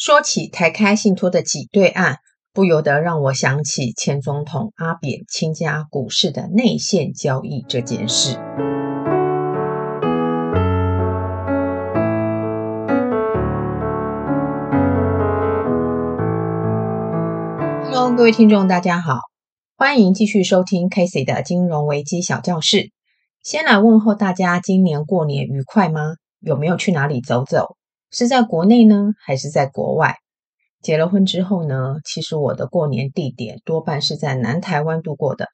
说起台开信托的挤兑案，不由得让我想起前总统阿扁倾家股市的内线交易这件事。Hello，各位听众，大家好，欢迎继续收听 Casey 的金融危机小教室。先来问候大家，今年过年愉快吗？有没有去哪里走走？是在国内呢，还是在国外？结了婚之后呢，其实我的过年地点多半是在南台湾度过的。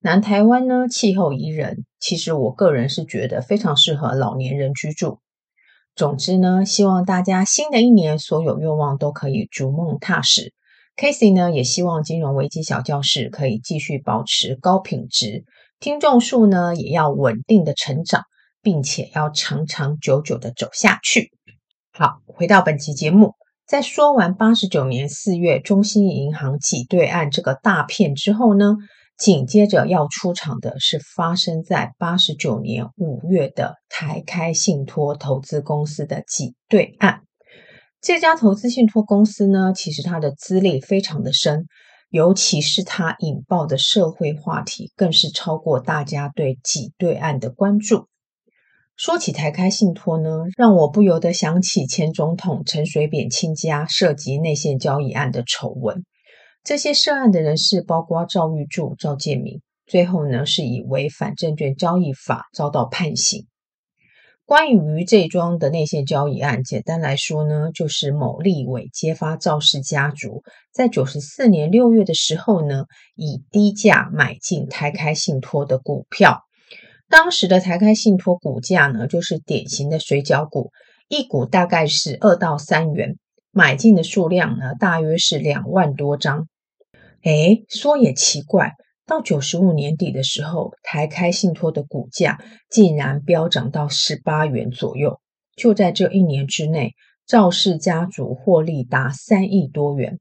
南台湾呢，气候宜人，其实我个人是觉得非常适合老年人居住。总之呢，希望大家新的一年所有愿望都可以逐梦踏实。Casey 呢，也希望金融危机小教室可以继续保持高品质，听众数呢也要稳定的成长，并且要长长久久的走下去。好，回到本期节目，在说完八十九年四月中信银行挤兑案这个大片之后呢，紧接着要出场的是发生在八十九年五月的台开信托投资公司的挤兑案。这家投资信托公司呢，其实它的资历非常的深，尤其是它引爆的社会话题，更是超过大家对挤兑案的关注。说起台开信托呢，让我不由得想起前总统陈水扁亲家涉及内线交易案的丑闻。这些涉案的人士包括赵玉柱、赵建明，最后呢是以违反证券交易法遭到判刑。关于这桩的内线交易案，简单来说呢，就是某立委揭发赵氏家族在九十四年六月的时候呢，以低价买进台开信托的股票。当时的台开信托股价呢，就是典型的水饺股，一股大概是二到三元，买进的数量呢，大约是两万多张。诶，说也奇怪，到九十五年底的时候，台开信托的股价竟然飙涨到十八元左右。就在这一年之内，赵氏家族获利达三亿多元。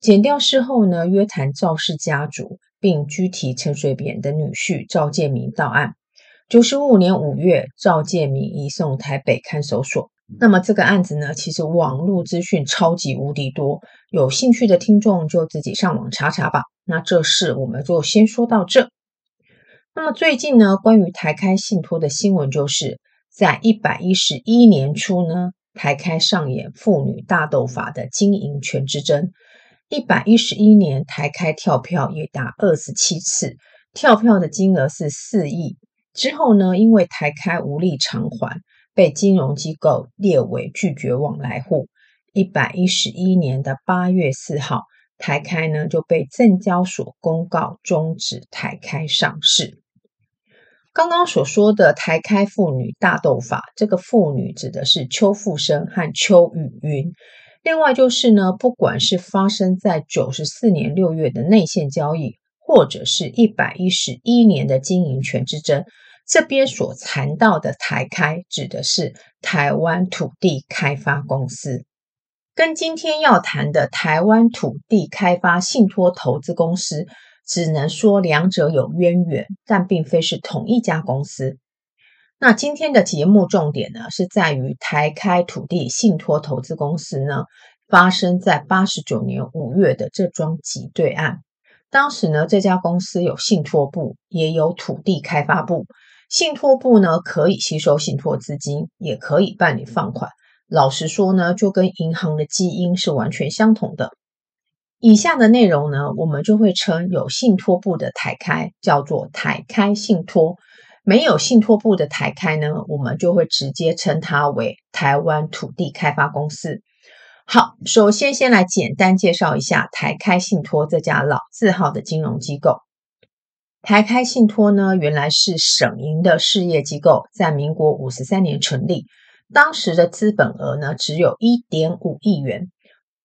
检调事后呢，约谈赵氏家族，并拘提陈水扁的女婿赵建明到案。九十五年五月，赵建明移送台北看守所。那么这个案子呢，其实网络资讯超级无敌多，有兴趣的听众就自己上网查查吧。那这事我们就先说到这。那么最近呢，关于台开信托的新闻，就是在一百一十一年初呢，台开上演妇女大斗法的经营权之争。一百一十一年，台开跳票也达二十七次，跳票的金额是四亿。之后呢，因为台开无力偿还，被金融机构列为拒绝往来户。一百一十一年的八月四号，台开呢就被证交所公告终止台开上市。刚刚所说的台开妇女大斗法，这个妇女指的是邱富生和邱雨云。另外就是呢，不管是发生在九十四年六月的内线交易，或者是一百一十一年的经营权之争。这边所谈到的台开，指的是台湾土地开发公司，跟今天要谈的台湾土地开发信托投资公司，只能说两者有渊源，但并非是同一家公司。那今天的节目重点呢，是在于台开土地信托投资公司呢，发生在八十九年五月的这桩挤兑案。当时呢，这家公司有信托部，也有土地开发部。信托部呢，可以吸收信托资金，也可以办理放款。老实说呢，就跟银行的基因是完全相同的。以下的内容呢，我们就会称有信托部的台开叫做台开信托；没有信托部的台开呢，我们就会直接称它为台湾土地开发公司。好，首先先来简单介绍一下台开信托这家老字号的金融机构。台开信托呢，原来是省营的事业机构，在民国五十三年成立，当时的资本额呢只有一点五亿元，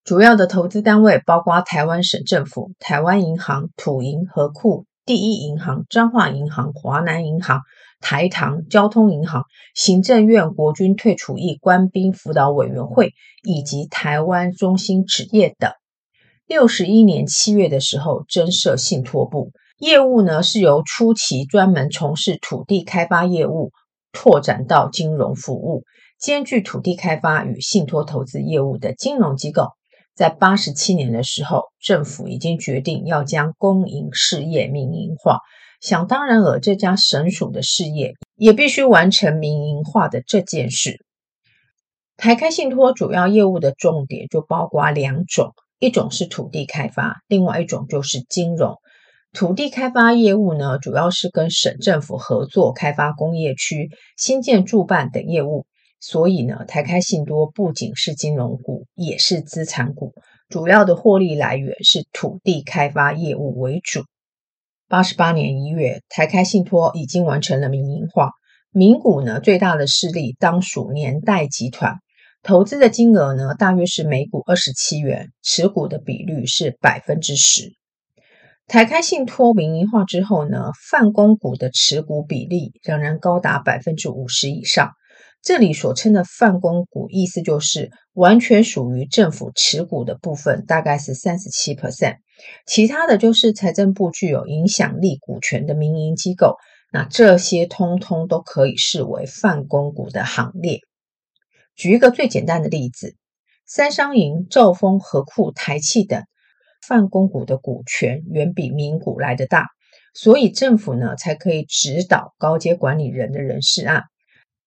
主要的投资单位包括台湾省政府、台湾银行、土银、河库、第一银行、彰化银行、华南银行、台糖、交通银行、行政院国军退处役官兵辅导委员会以及台湾中心纸业等。六十一年七月的时候，增设信托部。业务呢是由初期专门从事土地开发业务，拓展到金融服务，兼具土地开发与信托投资业务的金融机构。在八十七年的时候，政府已经决定要将公营事业民营化。想当然尔，这家省属的事业也必须完成民营化的这件事。台开信托主要业务的重点就包括两种，一种是土地开发，另外一种就是金融。土地开发业务呢，主要是跟省政府合作开发工业区、新建住办等业务。所以呢，台开信托不仅是金融股，也是资产股，主要的获利来源是土地开发业务为主。八十八年一月，台开信托已经完成了民营化。民股呢，最大的势力当属年代集团，投资的金额呢，大约是每股二十七元，持股的比率是百分之十。台开信托民营化之后呢，泛公股的持股比例仍然高达百分之五十以上。这里所称的泛公股，意思就是完全属于政府持股的部分，大概是三十七 percent，其他的就是财政部具有影响力股权的民营机构，那这些通通都可以视为泛公股的行列。举一个最简单的例子，三商银、兆丰、合库、台企等泛公股的股权远比民股来得大，所以政府呢才可以指导高阶管理人的人事案。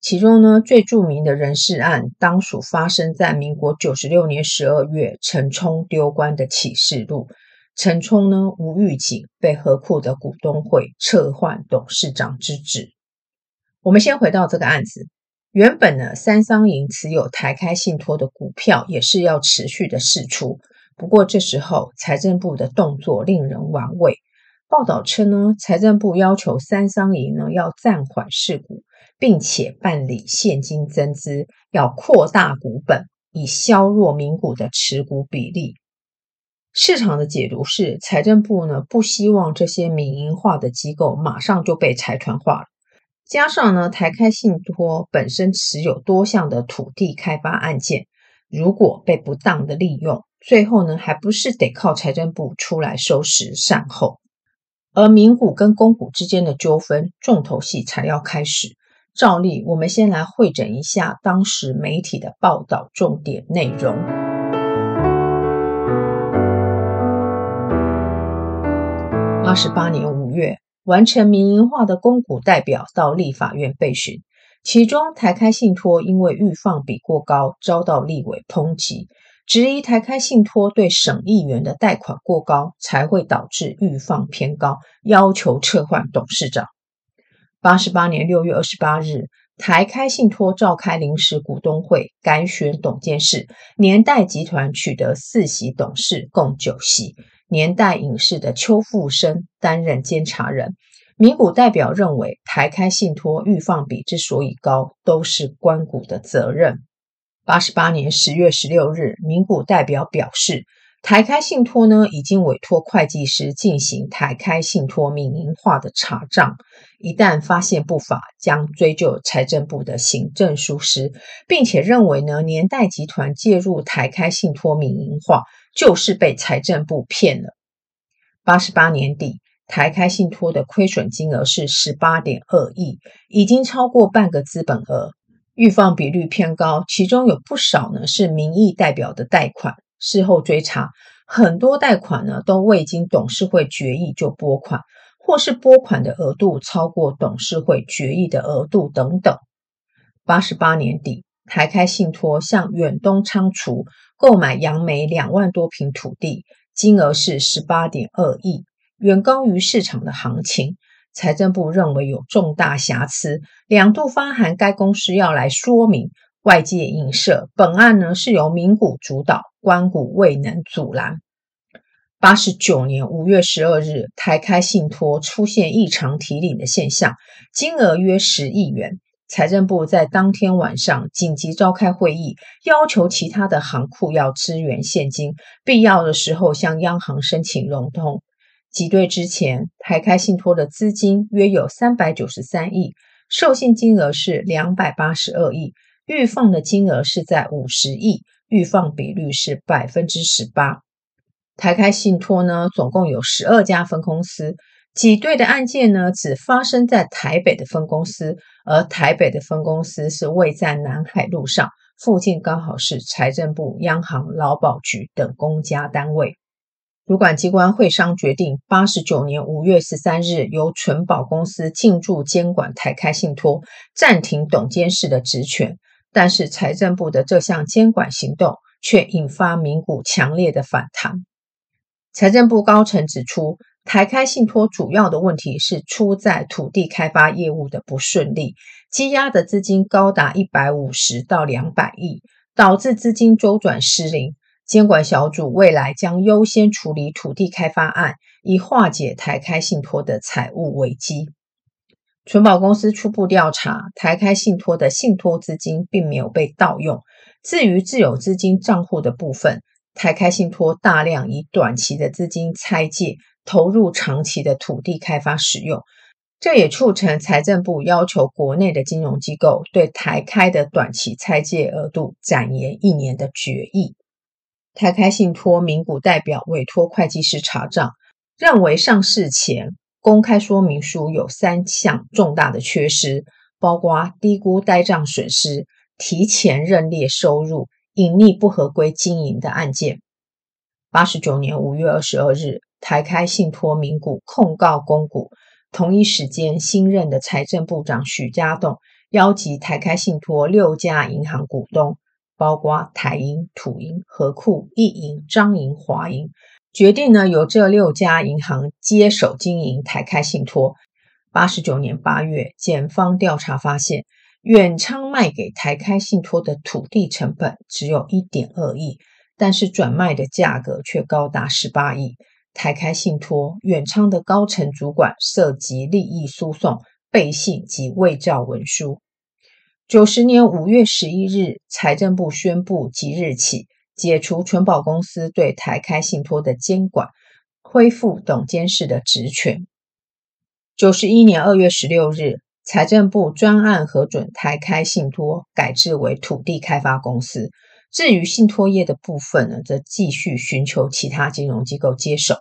其中呢，最著名的人事案，当属发生在民国九十六年十二月，陈冲丢官的启示录。陈冲呢，无预警被何库的股东会撤换董事长之职。我们先回到这个案子，原本呢，三商银持有台开信托的股票也是要持续的释出，不过这时候财政部的动作令人玩味。报道称呢，财政部要求三商银呢要暂缓释股。并且办理现金增资，要扩大股本，以削弱民股的持股比例。市场的解读是，财政部呢不希望这些民营化的机构马上就被财团化了。加上呢，台开信托本身持有多项的土地开发案件，如果被不当的利用，最后呢还不是得靠财政部出来收拾善后。而民股跟公股之间的纠纷，重头戏才要开始。照例，我们先来汇整一下当时媒体的报道重点内容。八十八年五月，完成民营化的公股代表到立法院备询，其中台开信托因为预放比过高，遭到立委抨击，质疑台开信托对省议员的贷款过高，才会导致预放偏高，要求撤换董事长。八十八年六月二十八日，台开信托召开临时股东会，改选董监事。年代集团取得四席董事，共九席。年代影视的邱富生担任监察人。民股代表认为，台开信托预放比之所以高，都是官股的责任。八十八年十月十六日，民股代表表示。台开信托呢，已经委托会计师进行台开信托民营化的查账，一旦发现不法，将追究财政部的行政疏失，并且认为呢，年代集团介入台开信托民营化，就是被财政部骗了。八十八年底，台开信托的亏损金额是十八点二亿，已经超过半个资本额，预放比率偏高，其中有不少呢是名义代表的贷款。事后追查，很多贷款呢都未经董事会决议就拨款，或是拨款的额度超过董事会决议的额度等等。八十八年底，台开信托向远东仓储购买杨梅两万多坪土地，金额是十八点二亿，远高于市场的行情。财政部认为有重大瑕疵，两度发函该公司要来说明。外界影射本案呢是由民股主导，官股未能阻拦。八十九年五月十二日，台开信托出现异常提领的现象，金额约十亿元。财政部在当天晚上紧急召开会议，要求其他的行库要支援现金，必要的时候向央行申请融通。挤兑之前，台开信托的资金约有三百九十三亿，授信金额是两百八十二亿。预放的金额是在五十亿，预放比率是百分之十八。台开信托呢，总共有十二家分公司，挤兑的案件呢，只发生在台北的分公司，而台北的分公司是位在南海路上，附近刚好是财政部、央行、劳保局等公家单位。主管机关会商决定，八十九年五月十三日由存保公司进驻监管台开信托，暂停董监事的职权。但是财政部的这项监管行动却引发民股强烈的反弹。财政部高层指出，台开信托主要的问题是出在土地开发业务的不顺利，积压的资金高达一百五十到两百亿，导致资金周转失灵。监管小组未来将优先处理土地开发案，以化解台开信托的财务危机。存保公司初步调查，台开信托的信托资金并没有被盗用。至于自有资金账户的部分，台开信托大量以短期的资金拆借，投入长期的土地开发使用。这也促成财政部要求国内的金融机构对台开的短期拆借额度展延一年的决议。台开信托名股代表委托会计师查账，认为上市前公开说明书有三项重大的缺失，包括低估呆账损失、提前认列收入、隐匿不合规经营的案件。八十九年五月二十二日，台开信托名股控告公股。同一时间，新任的财政部长许家栋邀集台开信托六家银行股东。包括台银、土银、合库、一银、彰银、华银，决定呢由这六家银行接手经营台开信托。八十九年八月，检方调查发现，远昌卖给台开信托的土地成本只有一点二亿，但是转卖的价格却高达十八亿。台开信托、远昌的高层主管涉及利益输送、背信及伪造文书。九十年五月十一日，财政部宣布即日起解除存保公司对台开信托的监管，恢复董监事的职权。九十一年二月十六日，财政部专案核准台开信托改制为土地开发公司。至于信托业的部分呢，则继续寻求其他金融机构接手。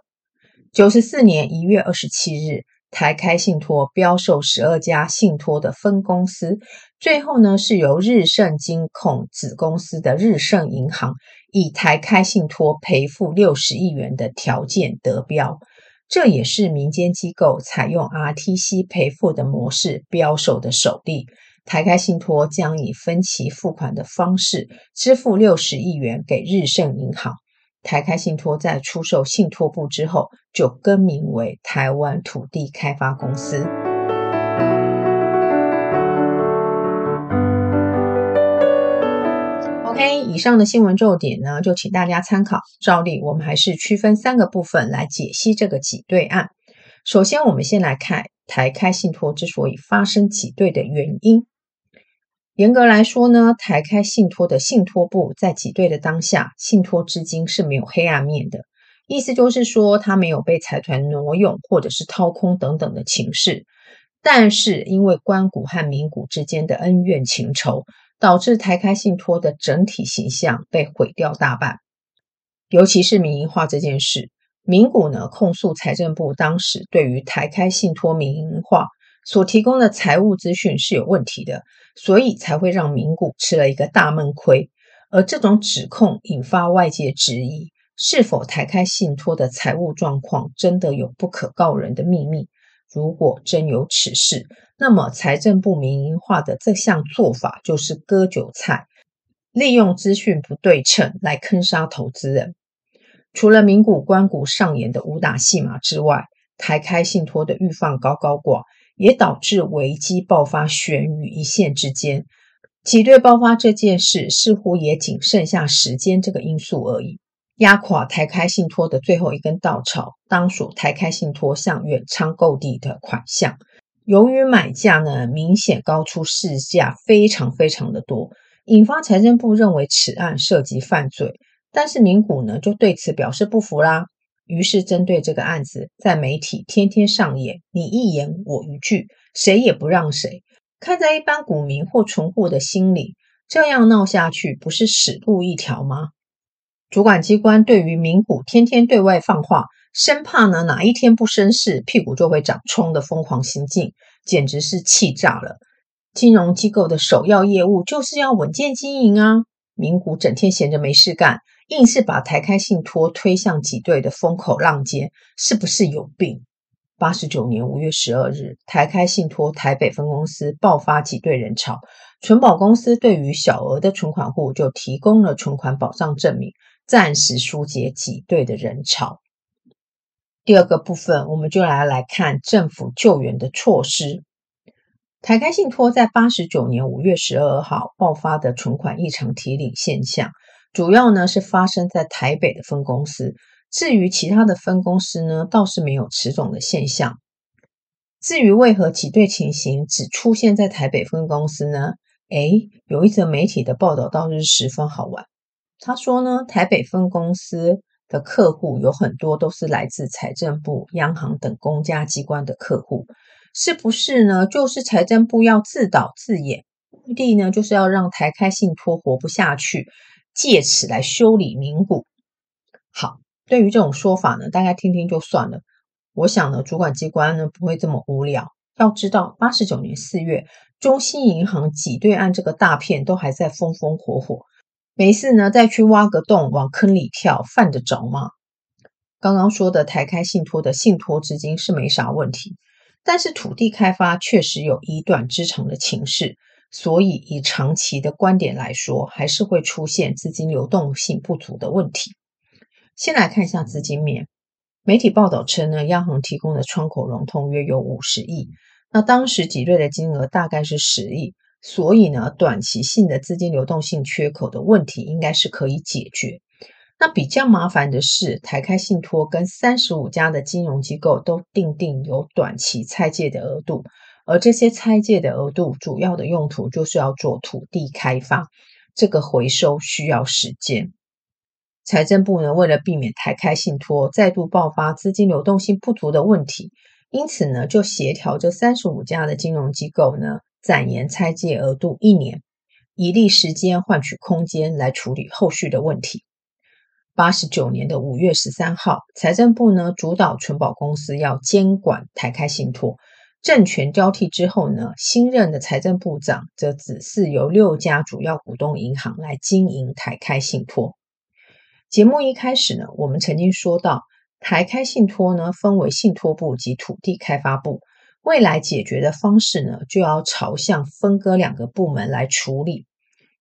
九十四年一月二十七日。台开信托标售十二家信托的分公司，最后呢是由日盛金控子公司的日盛银行以台开信托赔付六十亿元的条件得标，这也是民间机构采用 RTC 赔付的模式标售的首例。台开信托将以分期付款的方式支付六十亿元给日盛银行。台开信托在出售信托部之后，就更名为台湾土地开发公司。以上的新闻重点呢，就请大家参考。照例，我们还是区分三个部分来解析这个挤兑案。首先，我们先来看台开信托之所以发生挤兑的原因。严格来说呢，台开信托的信托部在挤兑的当下，信托资金是没有黑暗面的，意思就是说，它没有被财团挪用或者是掏空等等的情势。但是因为官股和民股之间的恩怨情仇，导致台开信托的整体形象被毁掉大半。尤其是民营化这件事，民股呢控诉财政部当时对于台开信托民营化所提供的财务资讯是有问题的。所以才会让民股吃了一个大闷亏，而这种指控引发外界质疑，是否台开信托的财务状况真的有不可告人的秘密？如果真有此事，那么财政部民营化的这项做法就是割韭菜，利用资讯不对称来坑杀投资人。除了名股官股上演的武打戏码之外，台开信托的预放高高挂。也导致危机爆发悬于一线之间，挤兑爆发这件事似乎也仅剩下时间这个因素而已。压垮台开信托的最后一根稻草，当属台开信托向远昌购地的款项。由于买价呢明显高出市价非常非常的多，引发财政部认为此案涉及犯罪，但是民股呢就对此表示不服啦。于是，针对这个案子，在媒体天天上演你一言我一句，谁也不让谁。看在一般股民或存户的心里，这样闹下去不是死路一条吗？主管机关对于民股天天对外放话，生怕呢哪一天不生事，屁股就会长疮的疯狂行径，简直是气炸了。金融机构的首要业务就是要稳健经营啊，名股整天闲着没事干，硬是把台开信托推向挤兑的风口浪尖，是不是有病？八十九年五月十二日，台开信托台北分公司爆发挤兑人潮，存保公司对于小额的存款户就提供了存款保障证明，暂时疏解挤兑的人潮。第二个部分，我们就来来看政府救援的措施。台开信托在八十九年五月十二号爆发的存款异常提领现象，主要呢是发生在台北的分公司。至于其他的分公司呢，倒是没有此种的现象。至于为何挤兑情形只出现在台北分公司呢？诶，有一则媒体的报道倒是十分好玩。他说呢，台北分公司的客户有很多都是来自财政部、央行等公家机关的客户，是不是呢？就是财政部要自导自演，目的呢就是要让台开信托活不下去，借此来修理名股。好。对于这种说法呢，大家听听就算了。我想呢，主管机关呢不会这么无聊。要知道，八十九年四月，中信银行挤兑案这个大片都还在风风火火，没事呢再去挖个洞往坑里跳，犯得着吗？刚刚说的台开信托的信托资金是没啥问题，但是土地开发确实有以短支长的情势，所以以长期的观点来说，还是会出现资金流动性不足的问题。先来看一下资金面，媒体报道称呢，央行提供的窗口融通约有五十亿，那当时挤兑的金额大概是十亿，所以呢，短期性的资金流动性缺口的问题应该是可以解决。那比较麻烦的是，台开信托跟三十五家的金融机构都订定有短期拆借的额度，而这些拆借的额度主要的用途就是要做土地开发，这个回收需要时间。财政部呢，为了避免台开信托再度爆发资金流动性不足的问题，因此呢，就协调这三十五家的金融机构呢，展延拆借额度一年，以利时间换取空间来处理后续的问题。八十九年的五月十三号，财政部呢主导存保公司要监管台开信托，政权交替之后呢，新任的财政部长则指示由六家主要股东银行来经营台开信托。节目一开始呢，我们曾经说到，台开信托呢分为信托部及土地开发部，未来解决的方式呢，就要朝向分割两个部门来处理。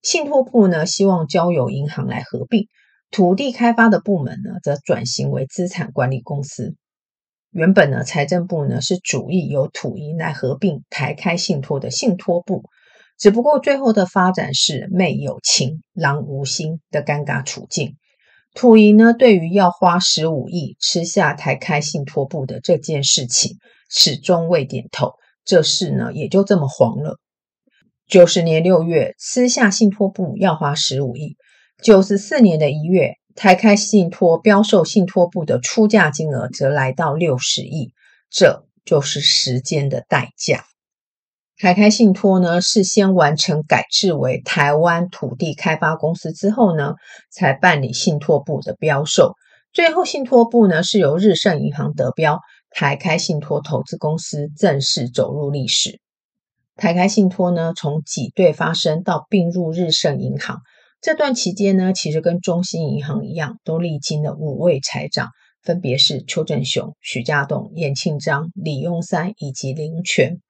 信托部呢，希望交由银行来合并；土地开发的部门呢，则转型为资产管理公司。原本呢，财政部呢是主意由土银来合并台开信托的信托部，只不过最后的发展是妹有情，郎无心的尴尬处境。土银呢，对于要花十五亿吃下台开信托部的这件事情，始终未点头。这事呢，也就这么黄了。九十年六月，私下信托部要花十五亿；九十四年的一月，台开信托标售信托部的出价金额则来到六十亿。这就是时间的代价。台开信托呢，事先完成改制为台湾土地开发公司之后呢，才办理信托部的标售。最后，信托部呢是由日盛银行得标，台开信托投资公司正式走入历史。台开信托呢，从挤兑发生到并入日盛银行这段期间呢，其实跟中信银行一样，都历经了五位财长，分别是邱正雄、许家栋、严庆章、李庸三以及林权。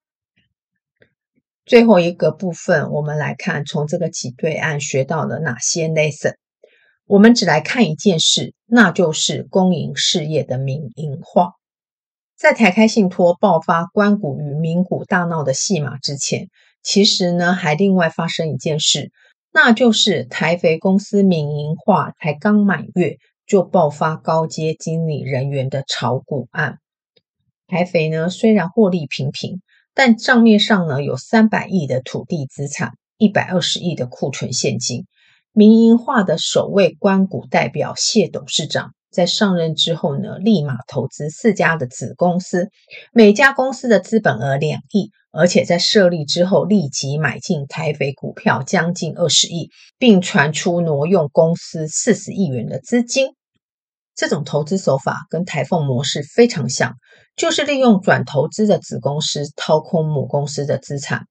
最后一个部分，我们来看从这个挤兑案学到了哪些 lesson。我们只来看一件事，那就是公营事业的民营化。在台开信托爆发官股与民股大闹的戏码之前，其实呢还另外发生一件事，那就是台肥公司民营化才刚满月，就爆发高阶经理人员的炒股案。台肥呢虽然获利平平。但账面上呢，有三百亿的土地资产，一百二十亿的库存现金。民营化的首位官股代表谢董事长在上任之后呢，立马投资四家的子公司，每家公司的资本额两亿，而且在设立之后立即买进台北股票将近二十亿，并传出挪用公司四十亿元的资金。这种投资手法跟台凤模式非常像。就是利用转投资的子公司掏空母公司的资产，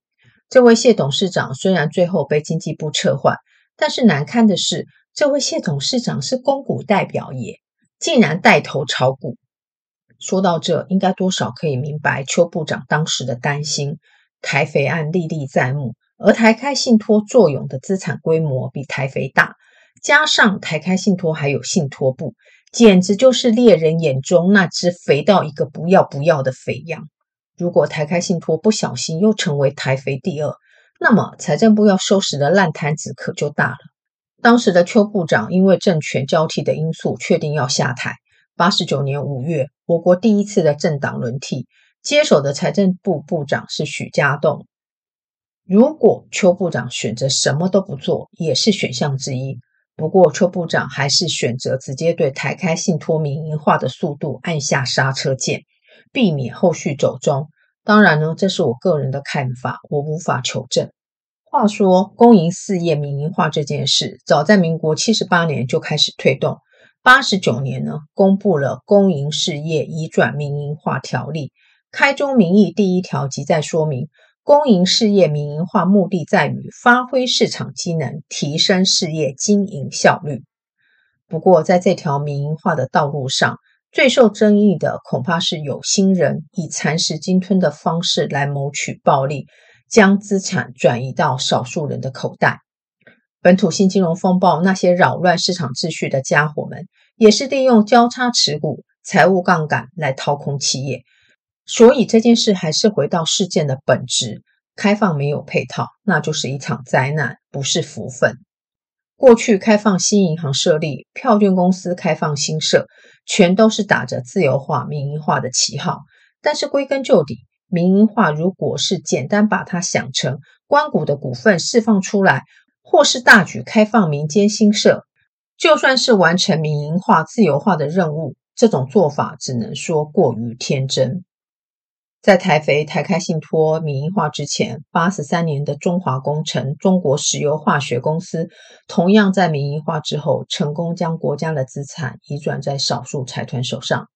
这位谢董事长虽然最后被经济部撤换，但是难堪的是，这位谢董事长是公股代表也，竟然带头炒股。说到这，应该多少可以明白邱部长当时的担心。台肥案历历在目，而台开信托作用的资产规模比台肥大，加上台开信托还有信托部，简直就是猎人眼中那只肥到一个不要不要的肥羊。如果台开信托不小心又成为台肥第二，那么财政部要收拾的烂摊子可就大了。当时的邱部长因为政权交替的因素，确定要下台。八十九年五月，我国第一次的政党轮替，接手的财政部部长是许家栋。如果邱部长选择什么都不做，也是选项之一。不过，邱部长还是选择直接对台开信托民营化的速度按下刹车键，避免后续走中。当然呢，这是我个人的看法，我无法求证。话说，公营事业民营化这件事，早在民国七十八年就开始推动。八十九年呢，公布了《公营事业移转民营化条例》，开宗明义第一条即在说明，公营事业民营化目的在于发挥市场机能，提升事业经营效率。不过，在这条民营化的道路上，最受争议的恐怕是有心人以蚕食鲸吞的方式来谋取暴利，将资产转移到少数人的口袋。本土性金融风暴，那些扰乱市场秩序的家伙们，也是利用交叉持股、财务杠杆来掏空企业。所以这件事还是回到事件的本质：开放没有配套，那就是一场灾难，不是福分。过去开放新银行设立、票券公司开放新设，全都是打着自由化、民营化的旗号。但是归根究底，民营化如果是简单把它想成官股的股份释放出来。或是大举开放民间新设，就算是完成民营化、自由化的任务，这种做法只能说过于天真。在台肥、台开信托民营化之前，八十三年的中华工程、中国石油化学公司，同样在民营化之后，成功将国家的资产移转在少数财团手上。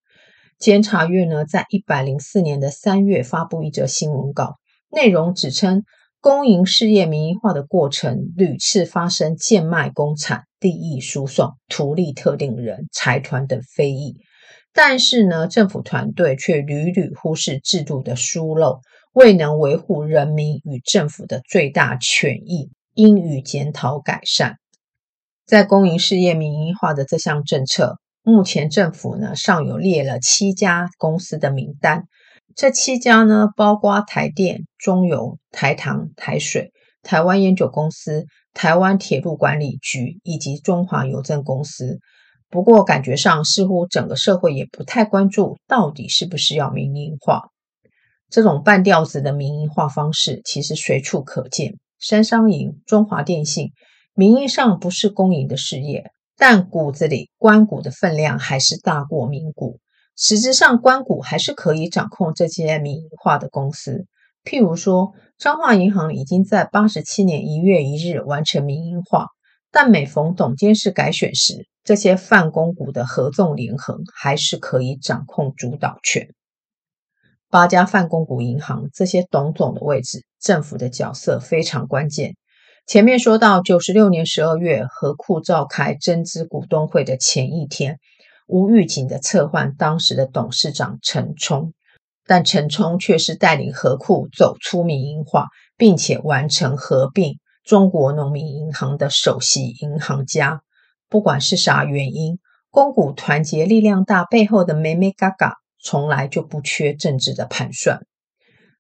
监察院呢，在一百零四年的三月发布一则新闻稿，内容指称。公营事业民营化的过程屡次发生贱卖公产、利益输送、图利特定人、财团等非议，但是呢，政府团队却屡屡忽视制度的疏漏，未能维护人民与政府的最大权益，应予检讨改善。在公营事业民营化的这项政策，目前政府呢尚有列了七家公司的名单。这七家呢，包括台电、中油、台糖、台水、台湾烟酒公司、台湾铁路管理局以及中华邮政公司。不过，感觉上似乎整个社会也不太关注，到底是不是要民营化。这种半吊子的民营化方式，其实随处可见。三商银、中华电信，名义上不是公营的事业，但骨子里官股的分量还是大过民股。实质上，官股还是可以掌控这些民营化的公司。譬如说，彰化银行已经在八十七年一月一日完成民营化，但每逢董监事改选时，这些泛公股的合纵连横还是可以掌控主导权。八家泛公股银行这些董总的位置，政府的角色非常关键。前面说到，九十六年十二月，合库召开增资股东会的前一天。无预警的策换当时的董事长陈冲，但陈冲却是带领合库走出民营化，并且完成合并中国农民银行的首席银行家。不管是啥原因，公股团结力量大背后的梅梅嘎嘎，从来就不缺政治的盘算。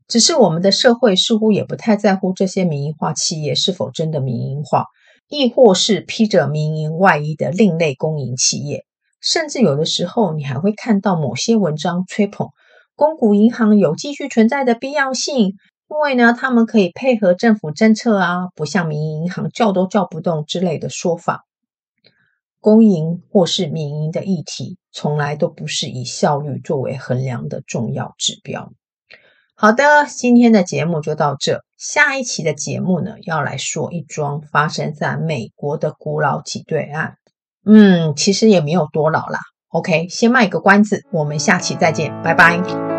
只是我们的社会似乎也不太在乎这些民营化企业是否真的民营化，亦或是披着民营外衣的另类公营企业。甚至有的时候，你还会看到某些文章吹捧公股银行有继续存在的必要性，因为呢，他们可以配合政府政策啊，不像民营银行叫都叫不动之类的说法。公营或是民营的议题，从来都不是以效率作为衡量的重要指标。好的，今天的节目就到这，下一期的节目呢，要来说一桩发生在美国的古老挤兑案。嗯，其实也没有多老啦。OK，先卖个关子，我们下期再见，拜拜。